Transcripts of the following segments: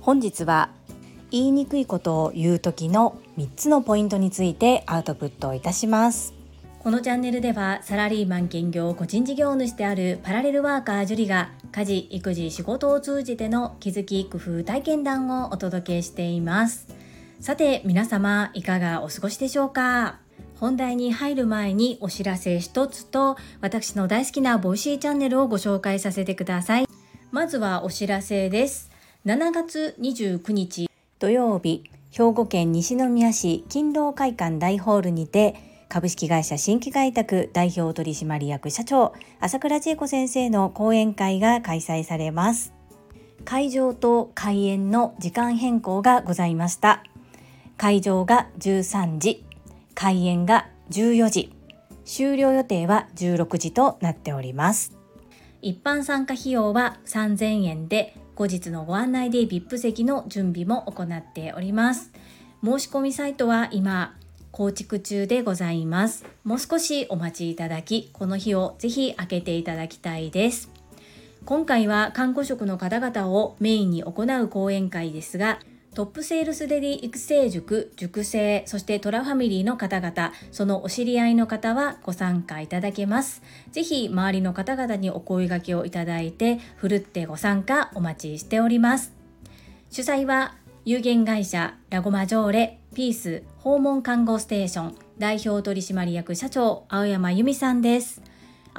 本日は言いにくいことを言う時の3つのポイントについてアウトプットいたします。このチャンネルではサラリーマン兼業個人事業主であるパラレルワーカージュリが家事育児仕事を通じての気づき工夫体験談をお届けしています。さて皆様いかがお過ごしでしょうか？本題に入る前にお知らせ一つと私の大好きな Voicy チャンネルをご紹介させてください。まずはお知らせです。7月29日土曜日兵庫県西宮市勤労会館大ホールにて株式会社新規開拓代表取締役社長朝倉千恵子先生の講演会が開催されます。会場と開演の時間変更がございました。会場が13時開演が14時終了予定は16時となっております一般参加費用は3000円で後日のご案内で VIP 席の準備も行っております申し込みサイトは今構築中でございます。もう少しお待ちいただき、この日をぜひ開けていただきたいです。今回は看護職の方々をメインに行う講演会ですが、トップセールスレディ育成塾、塾生、そしてトラファミリーの方々、そのお知り合いの方はご参加いただけます。ぜひ周りの方々にお声掛けをいただいて、ふるってご参加お待ちしております。主催は有限会社ラゴマジョーレピース訪問看護ステーション代表取締役社長青山由美さんです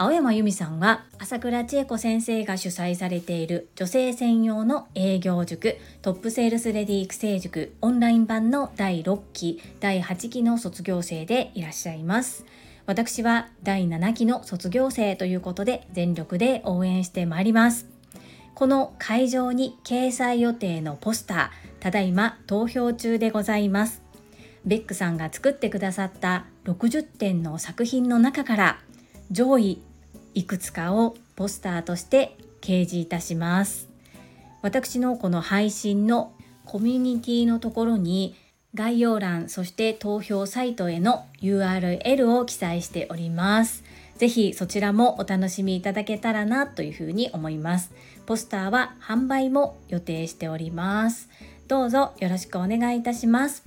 青山由美さんは朝倉千恵子先生が主催されている女性専用の営業塾トップセールスレディ育成塾オンライン版の第6期第8期の卒業生でいらっしゃいます。私は第7期の卒業生ということで全力で応援してまいります。この会場に掲載予定のポスターただいま投票中でございます。ベックさんが作ってくださった60点の作品の中から上位いくつかをポスターとして掲示いたします。私のこの配信のコミュニティのところに概要欄そして投票サイトへの URL を記載しております。ぜひそちらもお楽しみいただけたらなというふうに思います。ポスターは販売も予定しております。どうぞよろしくお願いいたします。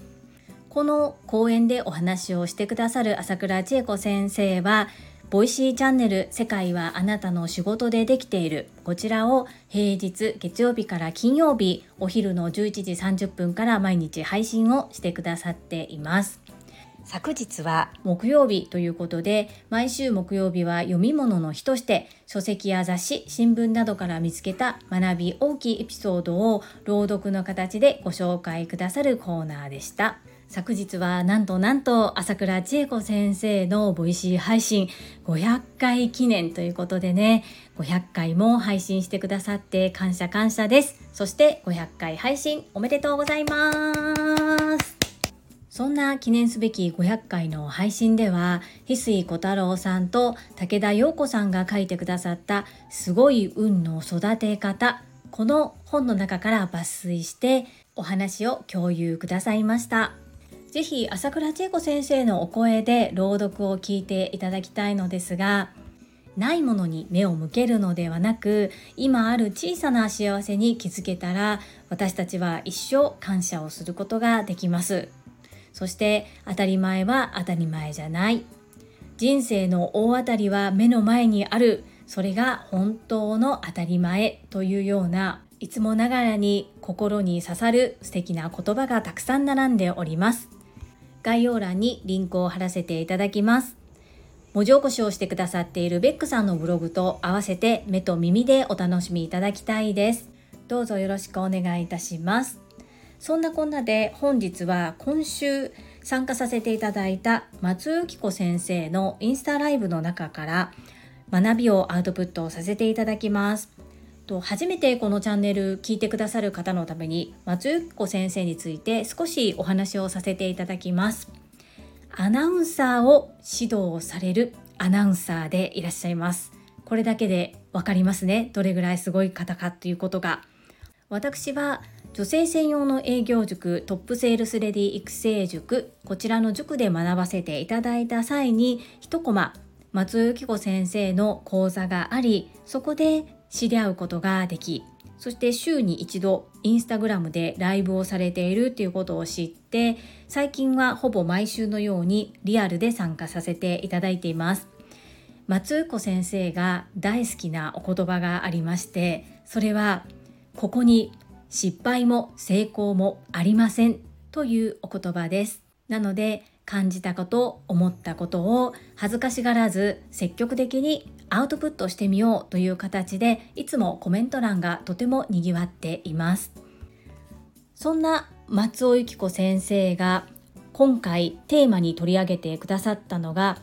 この講演でお話をしてくださる朝倉千恵子先生は、 Voicy チャンネル世界はあなたの仕事でできているこちらを平日月曜日から金曜日お昼の11時30分から毎日配信をしてくださっています。昨日は木曜日ということで毎週木曜日は読み物の日として書籍や雑誌新聞などから見つけた学び大きいエピソードを朗読の形でご紹介くださるコーナーでした昨日はなんとなんと朝倉千恵子先生のボイシー配信500回記念ということでね500回も配信してくださって感謝感謝ですそして500回配信おめでとうございますそんな記念すべき500回の配信では、翡翠小太郎さんと武田陽子さんが書いてくださったすごい運の育て方、この本の中から抜粋してお話を共有くださいました。ぜひ朝倉千恵子先生のお声で朗読を聞いていただきたいのですが、ないものに目を向けるのではなく今ある小さな幸せに気づけたら私たちは一生感謝をすることができます。そして当たり前は当たり前じゃない。人生の大当たりは目の前にある。それが本当の当たり前というようないつもながらに心に刺さる素敵な言葉がたくさん並んでおります。概要欄にリンクを貼らせていただきます。文字起こしをしてくださっているベックさんのブログと合わせて目と耳でお楽しみいただきたいです。どうぞよろしくお願いいたします。そんなこんなで本日は今週参加させていただいた松由紀子先生のインスタライブの中から学びをアウトプットさせていただきます。と初めてこのチャンネル聞いてくださる方のために松由紀子先生について少しお話をさせていただきます。アナウンサーを指導されるアナウンサーでいらっしゃいます。これだけでわかりますね。どれぐらいすごい方かということが。私は女性専用の営業塾トップセールスレディ育成塾こちらの塾で学ばせていただいた際に1コマ松尾由紀子先生の講座がありそこで知り合うことができそして週に一度インスタグラムでライブをされているということを知って最近はほぼ毎週のようにリアルで参加させていただいています。松尾子先生が大好きなお言葉がありましてそれはここに失敗も成功もありませんというお言葉です。なので感じたこと思ったことを恥ずかしがらず積極的にアウトプットしてみようという形でいつもコメント欄がとてもにぎわっています。そんな松尾由紀子先生が今回テーマに取り上げてくださったのが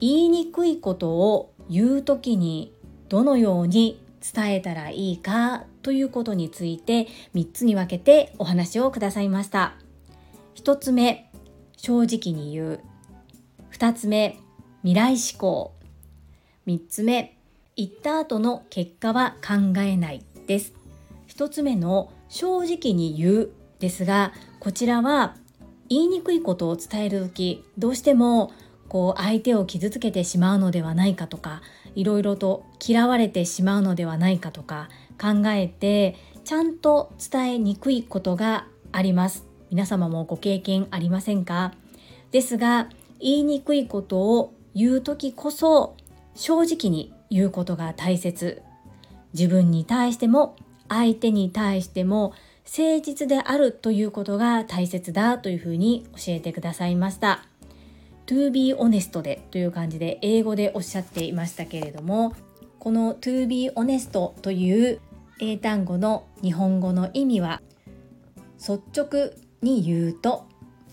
言いにくいことを言う時にどのように伝えたらいいかということについて3つに分けてお話をくださいました。1つ目正直に言う。2つ目未来志向。3つ目。言った後の結果は考えないです。1つ目の正直に言うですがこちらは言いにくいことを伝える時どうしてもこう相手を傷つけてしまうのではないかとかいろいろと嫌われてしまうのではないかとか考えてちゃんと伝えにくいことがあります。皆様もご経験ありませんか？ですが言いにくいことを言う時こそ正直に言うことが大切。自分に対しても相手に対しても誠実であるということが大切だというふうに教えてくださいました。To be honest でという感じで英語でおっしゃっていましたけれどもこの to be honest という英単語の日本語の意味は率直に言うと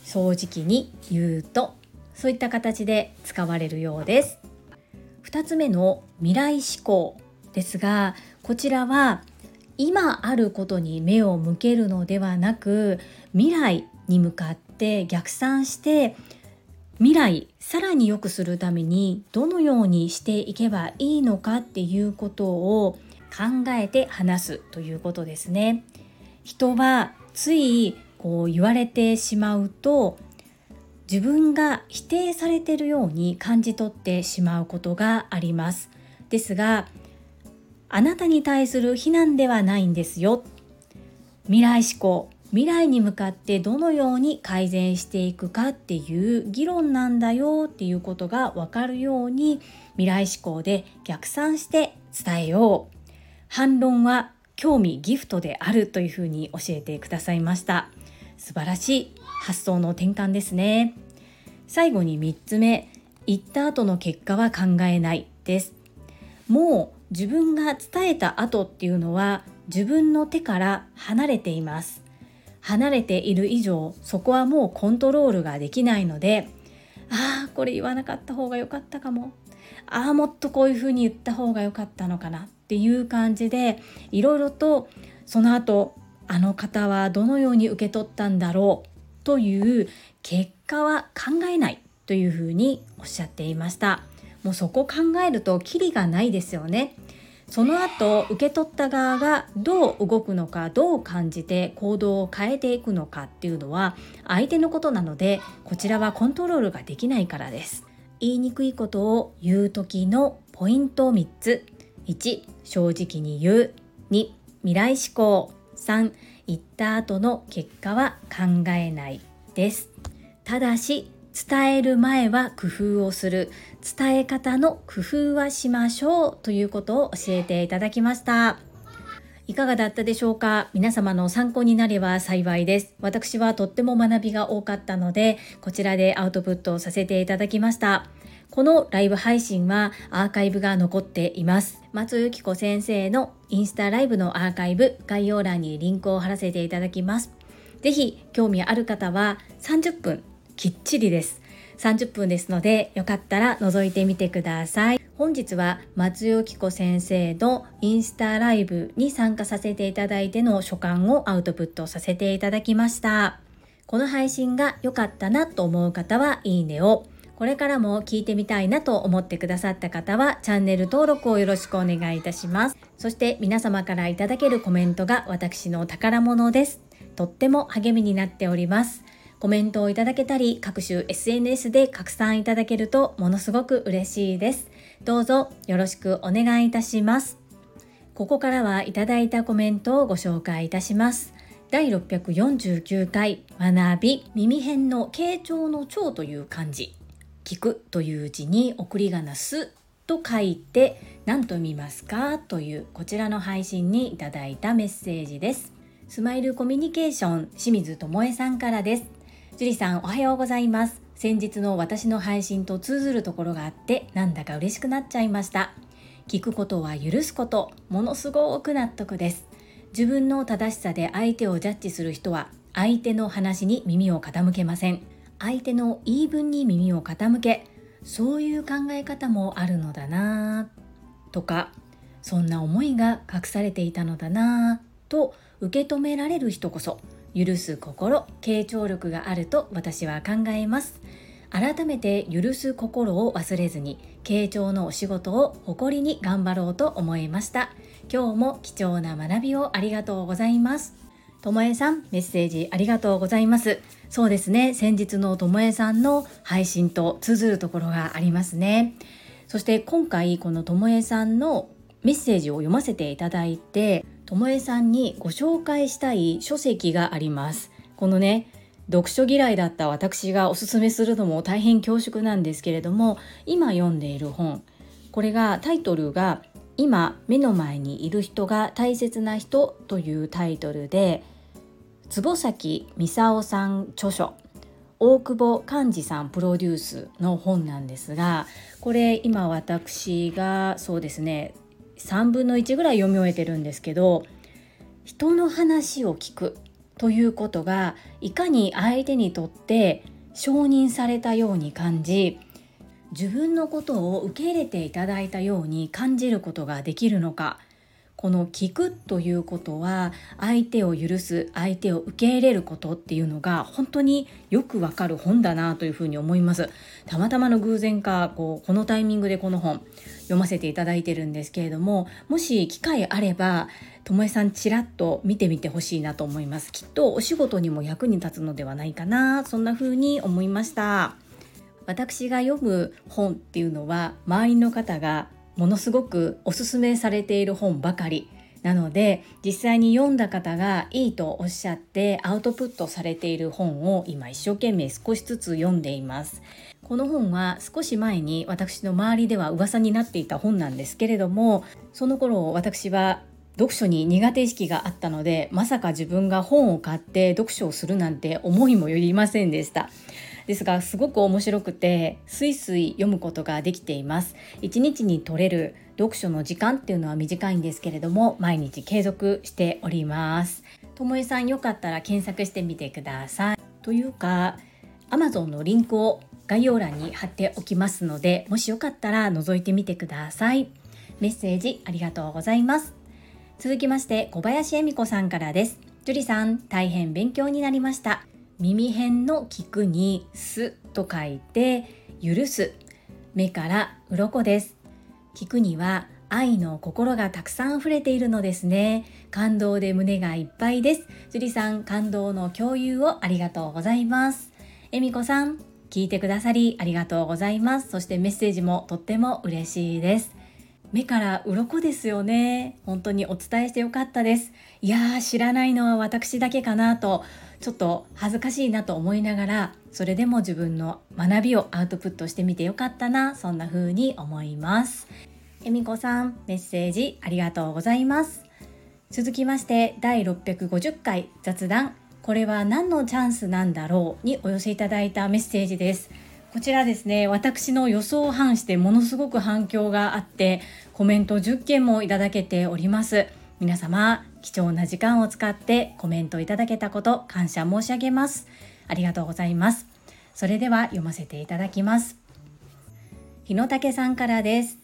正直に言うとそういった形で使われるようです。2つ目の未来志向ですがこちらは今あることに目を向けるのではなく未来に向かって逆算して未来さらに良くするためにどのようにしていけばいいのかっていうことを考えて話すということですね。人はついこう言われてしまうと自分が否定されてるように感じ取ってしまうことがあります。ですがあなたに対する非難ではないんですよ。未来志向未来に向かってどのように改善していくかっていう議論なんだよっていうことが分かるように未来志向で逆算して伝えよう反論は興味ギフトであるというふうに教えてくださいました素晴らしい発想の転換ですね。最後に3つ目言った後の結果は考えないです。もう自分が伝えた後っていうのは自分の手から離れています。離れている以上そこはもうコントロールができないのでああこれ言わなかった方が良かったかも。ああもっとこういうふうに言った方が良かったのかな。っていう感じでいろいろとその後あの方はどのように受け取ったんだろう。という結果は考えないというふうにおっしゃっていました。もうそこ考えるとキリがないですよね。その後受け取った側がどう動くのかどう感じて行動を変えていくのかっていうのは相手のことなのでこちらはコントロールができないからです。言いにくいことを言う時のポイント3つ。1正直に言う。2未来志向3言った後の結果は考えないです。ただし伝える前は工夫をする。伝え方の工夫はしましょうということを教えていただきました。いかがだったでしょうか？皆様の参考になれば幸いです。私はとっても学びが多かったのでこちらでアウトプットをさせていただきました。このライブ配信はアーカイブが残っています。松由紀子先生のインスタライブのアーカイブ概要欄にリンクを貼らせていただきます。ぜひ興味ある方は30分きっちりです。30分ですのでよかったら覗いてみてください。本日は松尾紀子先生のインスタライブに参加させていただいての所感をアウトプットさせていただきました。この配信が良かったなと思う方はいいねを。これからも聞いてみたいなと思ってくださった方はチャンネル登録をよろしくお願いいたします。そして皆様からいただけるコメントが私の宝物です。とっても励みになっております。コメントをいただけたり各種 SNS で拡散いただけるとものすごく嬉しいですどうぞよろしくお願いいたしますここからはいただいたコメントをご紹介いたします第649回学び耳辺の傾聴の聴という漢字聞くという字に送り仮名すと書いて何と見ますかというこちらの配信にいただいたメッセージです。スマイルコミュニケーション清水智恵さんからです。樹里さんおはようございます。先日の私の配信と通ずるところがあってなんだか嬉しくなっちゃいました。聞くことは許すことものすごく納得です。自分の正しさで相手をジャッジする人は相手の話に耳を傾けません。相手の言い分に耳を傾けそういう考え方もあるのだなとかそんな思いが隠されていたのだなと受け止められる人こそ許す心傾聴力があると私は考えます。改めて許す心を忘れずに傾聴のお仕事を誇りに頑張ろうと思いました。今日も貴重な学びをありがとうございます。ともえさんメッセージありがとうございます。そうですね。先日のともえさんの配信と通ずるところがありますね。そして今回このともえさんのメッセージを読ませていただいてともえさんにご紹介したい書籍があります。このね読書嫌いだった私がおすすめするのも大変恐縮なんですけれども今読んでいる本。これがタイトルが今目の前にいる人が大切な人というタイトルで坪崎操さん著書大久保寛治さんプロデュースの本なんですがこれ今私がそうですね3分の1ぐらい読み終えてるんですけど人の話を聞くということがいかに相手にとって承認されたように感じ自分のことを受け入れていただいたように感じることができるのか。この聞くということは相手を許す相手を受け入れることっていうのが本当によくわかる本だなというふうに思います。たまたまの偶然かこうこのタイミングでこの本読ませていただいてるんですけれどももし機会あればともえさんちらっと見てみてほしいなと思います。きっとお仕事にも役に立つのではないかなそんな風に思いました。私が読む本っていうのは周りの方がものすごくおすすめされている本ばかりなので実際に読んだ方がいいとおっしゃってアウトプットされている本を今一生懸命少しずつ読んでいます。この本は少し前に私の周りでは噂になっていた本なんですけれどもその頃私は読書に苦手意識があったのでまさか自分が本を買って読書をするなんて思いもよりませんでした。ですがすごく面白くてスイスイ読むことができています。1日に取れる読書の時間っていうのは短いんですけれども毎日継続しております。ともえさんよかったら検索してみてください。というか Amazon のリンクを概要欄に貼っておきますのでもしよかったら覗いてみてください。メッセージありがとうございます。続きまして小林恵美子さんからです。樹里さん大変勉強になりました。耳辺の聞くにすと書いて許す。目から鱗です。聞くには愛の心がたくさん溢れているのですね。感動で胸がいっぱいです。樹里さん感動の共有をありがとうございます。恵美子さん聞いてくださりありがとうございます。そしてメッセージもとっても嬉しいです。目から鱗ですよね。本当にお伝えしてよかったです。いやー知らないのは私だけかなとちょっと恥ずかしいなと思いながらそれでも自分の学びをアウトプットしてみてよかったなそんな風に思います。えみこさんメッセージありがとうございます。続きまして第650回雑談。これは何のチャンスなんだろうにお寄せいただいたメッセージです。こちらですね私の予想を反してものすごく反響があってコメント10件もいただけております。皆様貴重な時間を使ってコメントいただけたこと感謝申し上げます。ありがとうございますそれでは読ませていただきます。日野武さんからです。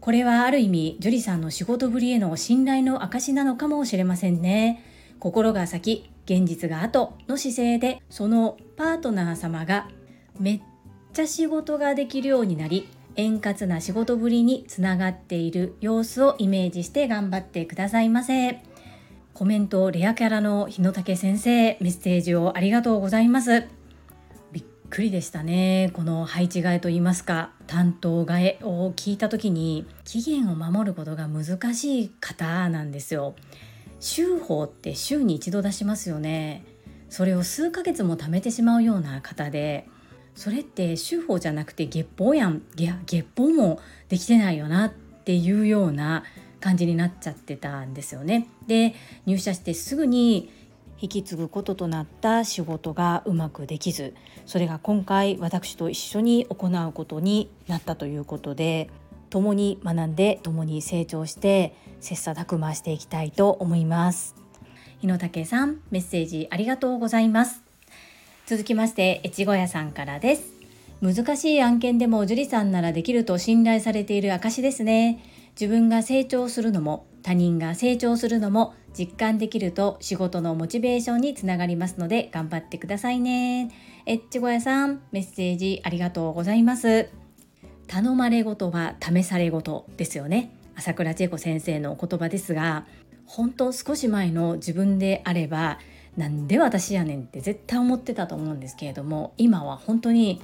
これはある意味樹里さんの仕事ぶりへの信頼の証なのかもしれませんね。心が先現実が後の姿勢でそのパートナー様がめっちゃ仕事ができるようになり円滑な仕事ぶりにつながっている様子をイメージして頑張ってくださいませ。コメントレアキャラの日野武先生メッセージをありがとうございます。びっくりでしたねこの配置替えといいますか。担当替えを聞いた時に期限を守ることが難しい方なんですよ。週報って週に一度出しますよね。それを数ヶ月も貯めてしまうような方でそれって週報じゃなくて月報やん。いや月報もできてないよなっていうような感じになっちゃってたんですよね。で入社してすぐに引き継ぐこととなった仕事がうまくできずそれが今回私と一緒に行うことになったということで共に学んで共に成長して切磋琢磨していきたいと思います。日野武さんメッセージありがとうございます。続きまして越後屋さんからです。難しい案件でも樹里さんならできると信頼されている証ですね自分が成長するのも他人が成長するのも実感できると仕事のモチベーションにつながりますので頑張ってくださいね。えっちごやさん、メッセージありがとうございます。頼まれごとは試されごとですよね。朝倉千恵子先生のお言葉ですが、本当少し前の自分であれば、なんで私やねんって絶対思ってたと思うんですけれども、今は本当に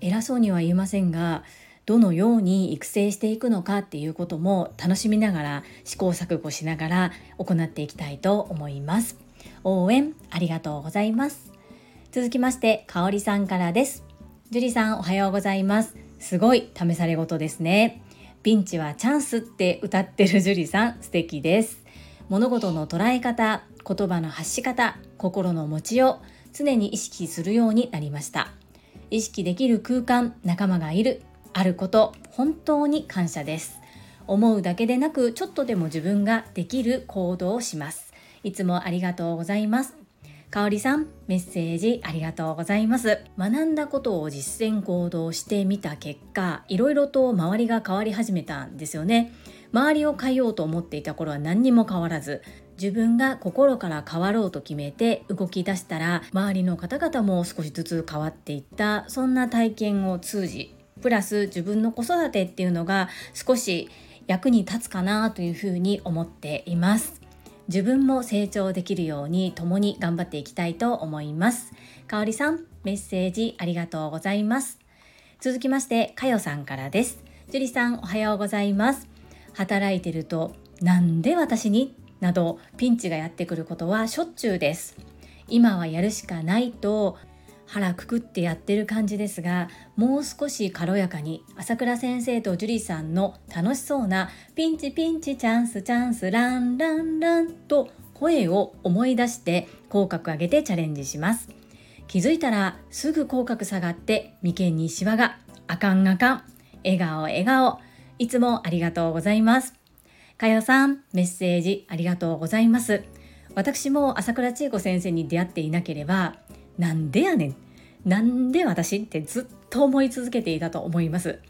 偉そうには言えませんが、どのように育成していくのかっていうことも楽しみながら試行錯誤しながら行っていきたいと思います。応援ありがとうございます。続きましてかおりさんからです。樹里さんおはようございます。すごい試され事ですね。ピンチはチャンスって歌ってる樹里さん素敵です。物事の捉え方言葉の発し方心の持ちよう常に意識するようになりました。意識できる空間仲間がいるあること本当に感謝です。思うだけでなくちょっとでも自分ができる行動をします。いつもありがとうございます。かおりさんメッセージありがとうございます。学んだことを実践行動してみた結果いろいろと周りが変わり始めたんですよね。周りを変えようと思っていた頃は何にも変わらず自分が心から変わろうと決めて動き出したら周りの方々も少しずつ変わっていったそんな体験を通じプラス自分の子育てっていうのが少し役に立つかなというふうに思っています。自分も成長できるように共に頑張っていきたいと思います。かおりさんメッセージありがとうございます。続きましてかよさんからです。樹里さんおはようございます。働いてるとなんで私に？などピンチがやってくることはしょっちゅうです。今はやるしかないと腹くくってやってる感じですがもう少し軽やかに朝倉先生と樹里さんの楽しそうなピンチピンチチャンスチャンスランランランと声を思い出して口角上げてチャレンジします。気づいたらすぐ口角下がって眉間にシワがあかんあかん。笑顔笑顔。いつもありがとうございます。かよさんメッセージありがとうございます。私も朝倉千恵子先生に出会っていなければなんでやねんなんで私ってずっと思い続けていたと思います。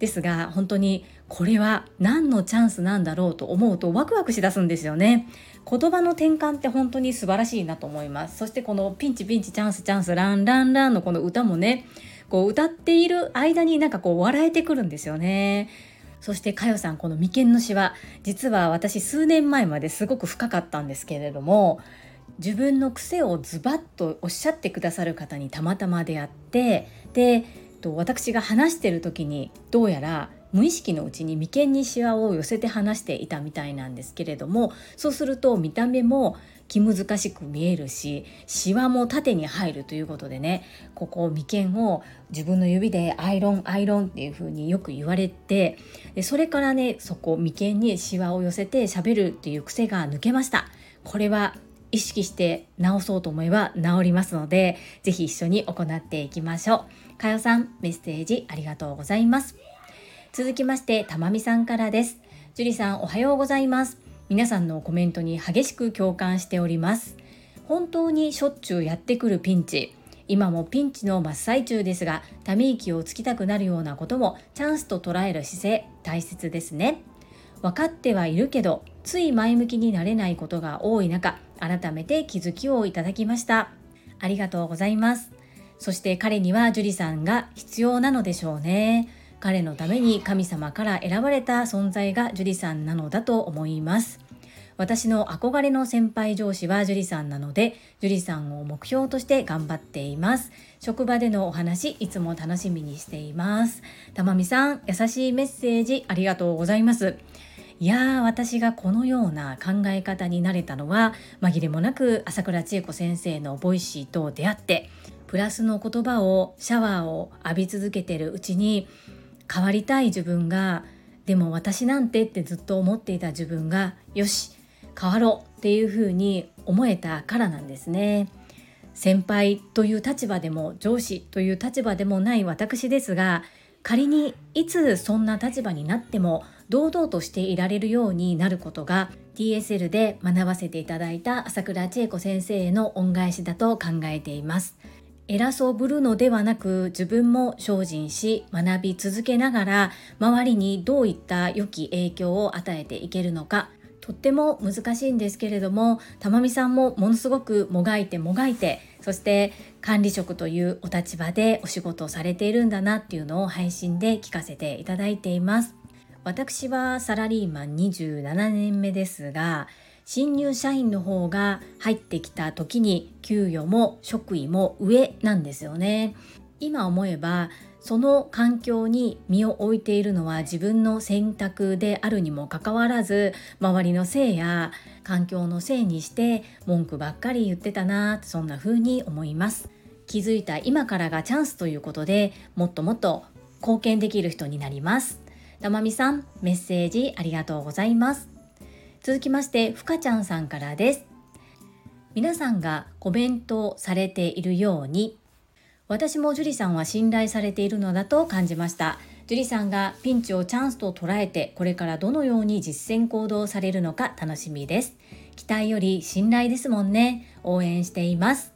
ですが本当にこれは何のチャンスなんだろうと思うとワクワクしだすんですよね。言葉の転換って本当に素晴らしいなと思います。そしてこのピンチピンチチャンスチャンスランランランのこの歌もねこう歌っている間になんかこう笑えてくるんですよね。そしてかよさんこの眉間のシワ。実は私数年前まですごく深かったんですけれども自分の癖をズバッとおっしゃってくださる方にたまたま出会ってで私が話してる時にどうやら無意識のうちに眉間にシワを寄せて話していたみたいなんですけれどもそうすると見た目も気難しく見えるしシワも縦に入るということでねここ眉間を自分の指でアイロンアイロンっていう風によく言われてでそれからねそこ眉間にシワを寄せて喋るっていう癖が抜けましたこれは意識して直そうと思えば治りますので、ぜひ一緒に行っていきましょう。かよさん、メッセージありがとうございます。続きまして、たまみさんからです。樹里さん、おはようございます。皆さんのコメントに激しく共感しております。本当にしょっちゅうやってくるピンチ。今もピンチの真っ最中ですが、ため息をつきたくなるようなこともチャンスと捉える姿勢、大切ですね。分かってはいるけど、つい前向きになれないことが多い中、改めて気づきをいただきましたありがとうございますそして彼には樹里さんが必要なのでしょうね彼のために神様から選ばれた存在が樹里さんなのだと思います私の憧れの先輩上司は樹里さんなので樹里さんを目標として頑張っています。職場でのお話いつも楽しみにしています。たまみさん優しいメッセージありがとうございます。いやー私がこのような考え方になれたのは紛れもなく朝倉千恵子先生のボイシーと出会ってプラスの言葉をシャワーを浴び続けてるうちに変わりたい自分がでも私なんてってずっと思っていた自分がよし変わろうっていうふうに思えたからなんですね。先輩という立場でも上司という立場でもない私ですが仮にいつそんな立場になっても堂々としていられるようになることが TSL で学ばせていただいた朝倉千恵子先生への恩返しだと考えています。偉そうぶるのではなく自分も精進し学び続けながら周りにどういった良き影響を与えていけるのかとっても難しいんですけれども玉美さんもものすごくもがいてもがいてそして管理職というお立場でお仕事をされているんだなっていうのを配信で聞かせていただいています。私はサラリーマン27年目ですが新入社員の方が入ってきた時に給与も職位も上なんですよね。今思えばその環境に身を置いているのは自分の選択であるにもかかわらず周りのせいや環境のせいにして文句ばっかり言ってたなそんな風に思います。気づいた今からがチャンスということでもっともっと貢献できる人になります。たまみさんメッセージありがとうございます。続きましてふかちゃんさんからです。皆さんがコメントされているように私も樹里さんは信頼されているのだと感じました。樹里さんがピンチをチャンスと捉えてこれからどのように実践行動されるのか楽しみです。期待より信頼ですもんね。応援しています。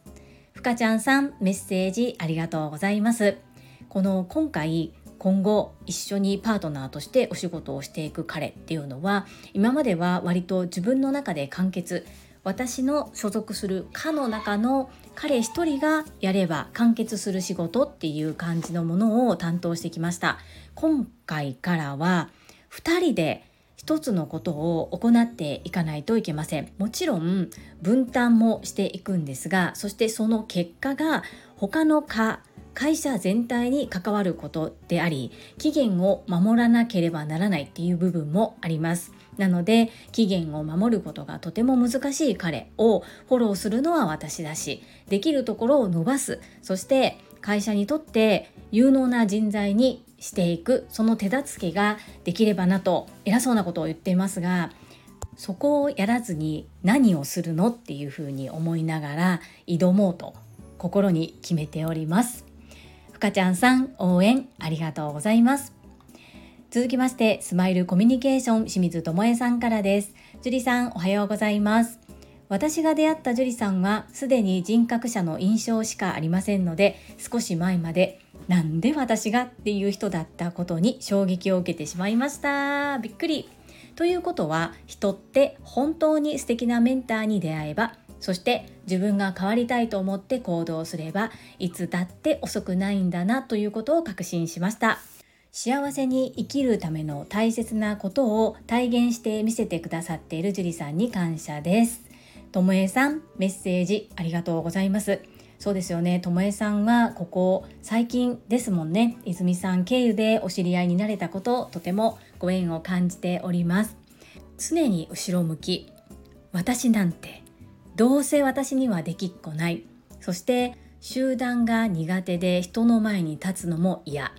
ふかちゃんさんメッセージありがとうございます。この今回今後一緒にパートナーとしてお仕事をしていく彼っていうのは今までは割と自分の中で完結私の所属する課の中の彼一人がやれば完結する仕事っていう感じのものを担当してきました。今回からは2人で一つのことを行っていかないといけません。もちろん分担もしていくんですがそしてその結果が他の課会社全体に関わることであり期限を守らなければならないっていう部分もあります。なので期限を守ることがとても難しい彼をフォローするのは私だしできるところを伸ばすそして会社にとって有能な人材にしていくその手助けができればなと偉そうなことを言っていますがそこをやらずに何をするのっていうふうに思いながら挑もうと心に決めております。ふかちゃんさん応援ありがとうございます。続きましてスマイルコミュニケーション清水智恵さんからです。樹里さんおはようございます。私が出会った樹里さんはすでに人格者の印象しかありませんので少し前までなんで私がっていう人だったことに衝撃を受けてしまいました。びっくり。ということは人って本当に素敵なメンターに出会えばそして自分が変わりたいと思って行動すればいつだって遅くないんだなということを確信しました。幸せに生きるための大切なことを体現して見せてくださっている樹里さんに感謝です。ともえさん、メッセージありがとうございます。そうですよね。ともえさんはここ最近ですもんね。泉さん経由でお知り合いになれたこと、とてもご縁を感じております。常に後ろ向き。私なんて、どうせ私にはできっこない。そして集団が苦手で人の前に立つのも嫌。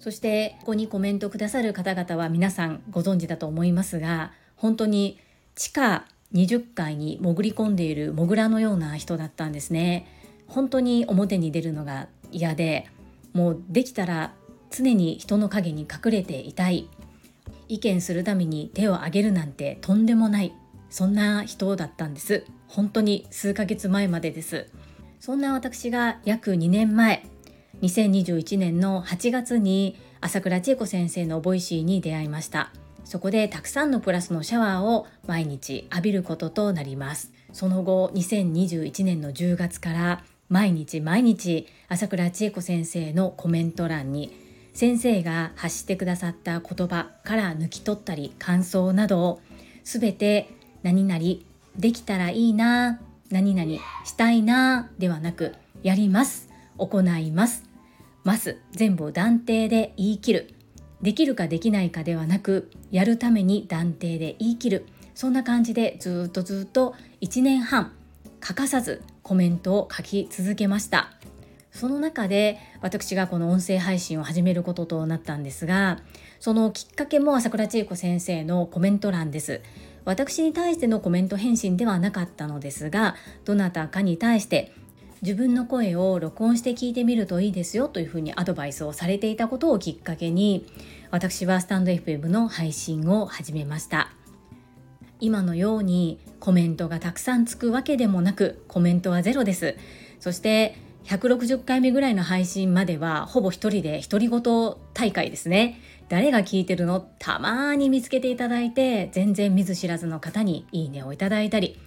そしてここにコメントくださる方々は皆さんご存知だと思いますが本当に地下20階に潜り込んでいるモグラのような人だったんですね。本当に表に出るのが嫌でもうできたら常に人の影に隠れていたい。意見するために手を挙げるなんてとんでもない。そんな人だったんです。本当に数ヶ月前までです。そんな私が約2年前2021年の8月に朝倉千恵子先生のボイシーに出会いました。そこでたくさんのプラスのシャワーを毎日浴びることとなります。その後2021年の10月から毎日毎日朝倉千恵子先生のコメント欄に先生が発してくださった言葉から抜き取ったり感想などを全て何々できたらいいな何々したいなではなくやります行いますます。全部を断定で言い切る。できるかできないかではなくやるために断定で言い切る。そんな感じでずっとずっと1年半欠かさずコメントを書き続けました。その中で私がこの音声配信を始めることとなったんですがそのきっかけも朝倉千恵子先生のコメント欄です。私に対してのコメント返信ではなかったのですがどなたかに対して自分の声を録音して聞いてみるといいですよというふうにアドバイスをされていたことをきっかけに私はスタンド FM の配信を始めました。今のようにコメントがたくさんつくわけでもなくコメントはゼロです。そして160回目ぐらいの配信まではほぼ一人で独り言大会ですね。誰が聞いてるの？たまに見つけていただいて全然見ず知らずの方にいいねをいただいたり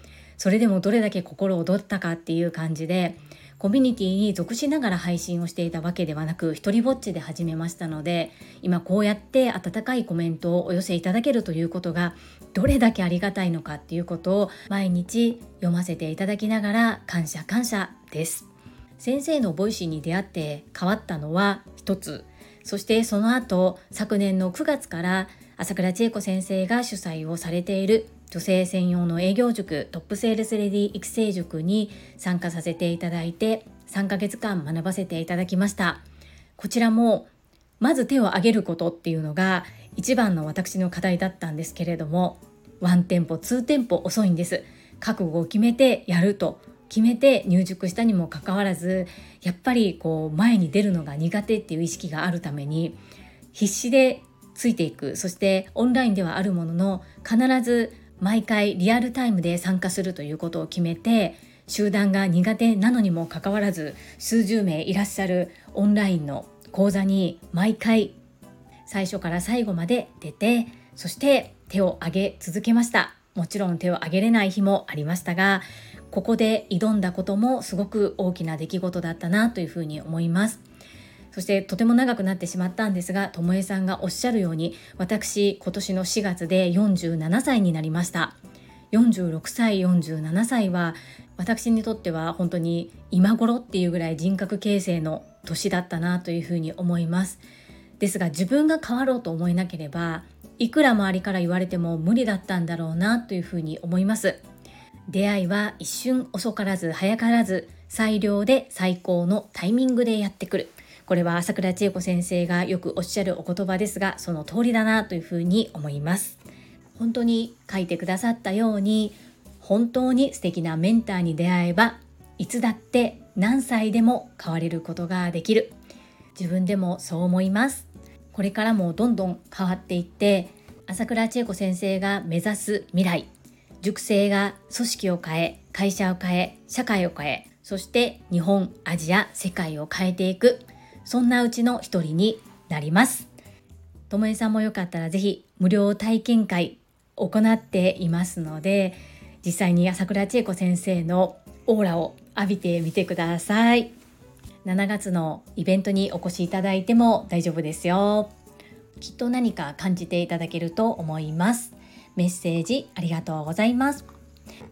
それでもどれだけ心躍ったかっていう感じでコミュニティに属しながら配信をしていたわけではなく一人ぼっちで始めましたので今こうやって温かいコメントをお寄せいただけるということがどれだけありがたいのかっていうことを毎日読ませていただきながら感謝感謝です。先生のボイシーに出会って変わったのは一つ。そしてその後昨年の9月から朝倉千恵子先生が主催をされている女性専用の営業塾トップセールスレディ育成塾に参加させていただいて3ヶ月間学ばせていただきました。こちらもまず手を挙げることっていうのが一番の私の課題だったんですけれどもワンテンポ2テンポ遅いんです。覚悟を決めてやると。決めて入塾したにもかかわらずやっぱりこう前に出るのが苦手っていう意識があるために必死でついていく。そしてオンラインではあるものの必ず毎回リアルタイムで参加するということを決めて集団が苦手なのにもかかわらず数十名いらっしゃるオンラインの講座に毎回最初から最後まで出てそして手を挙げ続けました。もちろん手を挙げれない日もありましたがここで挑んだこともすごく大きな出来事だったなというふうに思います。そしてとても長くなってしまったんですがともえさんがおっしゃるように私今年の4月で47歳になりました。46歳47歳は私にとっては本当に今頃っていうぐらい人格形成の年だったなというふうに思います。ですが自分が変わろうと思えなければいくら周りから言われても無理だったんだろうなというふうに思います。出会いは一瞬遅からず早からず最良で最高のタイミングでやってくる。これは朝倉千恵子先生がよくおっしゃるお言葉ですがその通りだなというふうに思います。本当に書いてくださったように本当に素敵なメンターに出会えばいつだって何歳でも変われることができる。自分でもそう思います。これからもどんどん変わっていって朝倉千恵子先生が目指す未来塾生が組織を変え会社を変え社会を変えそして日本アジア世界を変えていく。そんなうちの一人になります。ともえさんもよかったらぜひ無料体験会行っていますので実際に朝倉千恵子先生のオーラを浴びてみてください。7月のイベントにお越しいただいても大丈夫ですよ。きっと何か感じていただけると思います。メッセージありがとうございます。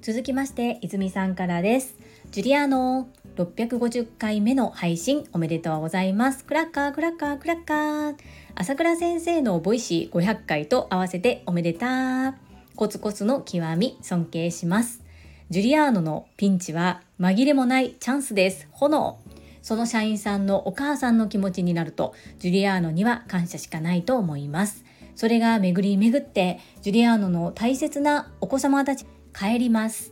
続きまして泉さんからです。ジュリアーノ。650回目の配信おめでとうございます。クラッカークラッカークラッカー。朝倉先生のボイシー500回と合わせておめでたコツコツの極み尊敬します。ジュリアーノのピンチは紛れもないチャンスです。炎。その社員さんのお母さんの気持ちになるとジュリアーノには感謝しかないと思います。それが巡り巡ってジュリアーノの大切なお子様たち返ります。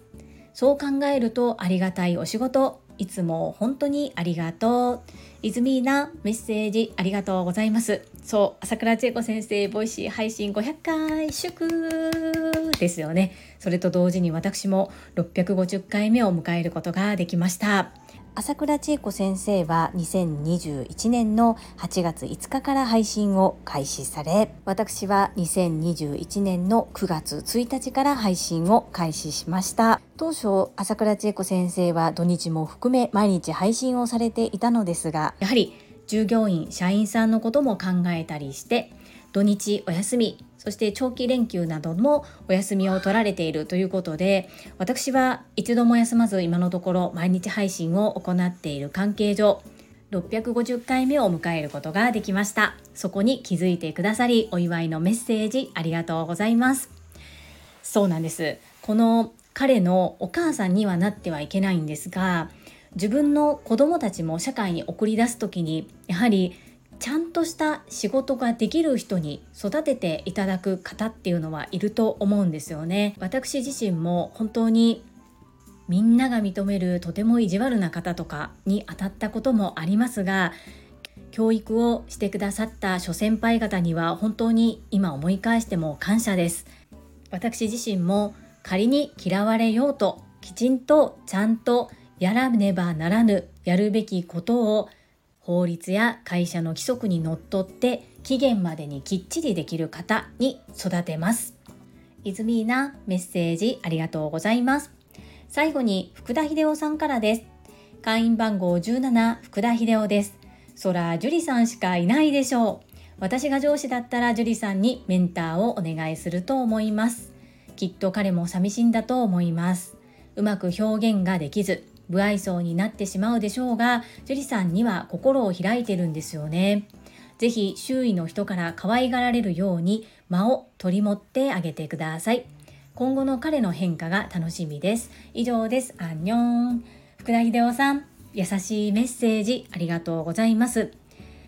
そう考えるとありがたいお仕事。いつも本当にありがとう。イズミーナメッセージありがとうございます。そう、朝倉千恵子先生、ボイシー配信500回祝ですよね。それと同時に私も650回目を迎えることができました。朝倉千恵子先生は2021年の8月5日から配信を開始され私は2021年の9月1日から配信を開始しました。当初朝倉千恵子先生は土日も含め毎日配信をされていたのですがやはり従業員社員さんのことも考えたりして土日お休みそして長期連休などもお休みを取られているということで私は一度も休まず今のところ毎日配信を行っている関係上650回目を迎えることができました。そこに気づいてくださりお祝いのメッセージありがとうございます。そうなんです。この彼のお母さんにはなってはいけないんですが自分の子供たちも社会に送り出す時にやはりちゃんとした仕事ができる人に育てていただく方っていうのはいると思うんですよね。私自身も本当にみんなが認めるとても意地悪な方とかに当たったこともありますが教育をしてくださった諸先輩方には本当に今思い返しても感謝です。私自身も仮に嫌われようときちんとちゃんとやらねばならぬやるべきことを法律や会社の規則にのっとって期限までにきっちりできる方に育てます。イズミーナメッセージありがとうございます。最後に福田秀夫さんからです。会員番号17福田秀夫です。そら、樹里さんしかいないでしょう。私が上司だったら樹里さんにメンターをお願いすると思います。きっと彼も寂しいんだと思います。うまく表現ができず、不愛想になってしまうでしょうが、樹里さんには心を開いてるんですよね。ぜひ周囲の人から可愛がられるように間を取り持ってあげてください。今後の彼の変化が楽しみです。以上です。アンニョン。福田秀夫さん、優しいメッセージありがとうございます。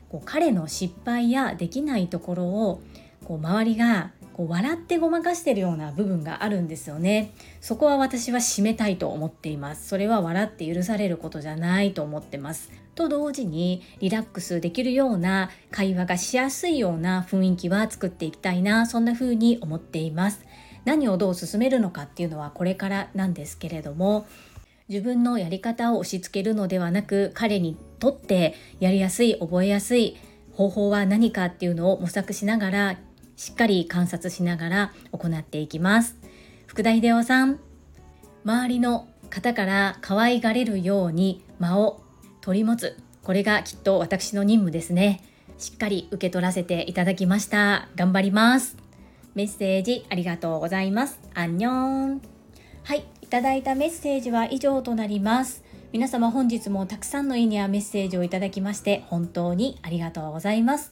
こう彼の失敗やできないところをこう周りがこう笑ってごまかしてるような部分があるんですよね。そこは私は締めたいと思っています。それは笑って許されることじゃないと思ってます。と同時にリラックスできるような会話がしやすいような雰囲気は作っていきたいなそんな風に思っています。何をどう進めるのかっていうのはこれからなんですけれども自分のやり方を押し付けるのではなく彼にとってやりやすい覚えやすい方法は何かっていうのを模索しながらしっかり観察しながら行っていきます。福田秀夫さん周りの方から可愛がれるように間を取り持つ。これがきっと私の任務ですね。しっかり受け取らせていただきました。頑張ります。メッセージありがとうございます。アンニョン。はいいただいたメッセージは以上となります。皆様本日もたくさんのいいねやメッセージをいただきまして本当にありがとうございます。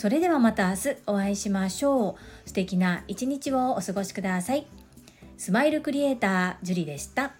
それではまた明日お会いしましょう。素敵な一日をお過ごしください。スマイルクリエイタージュリでした。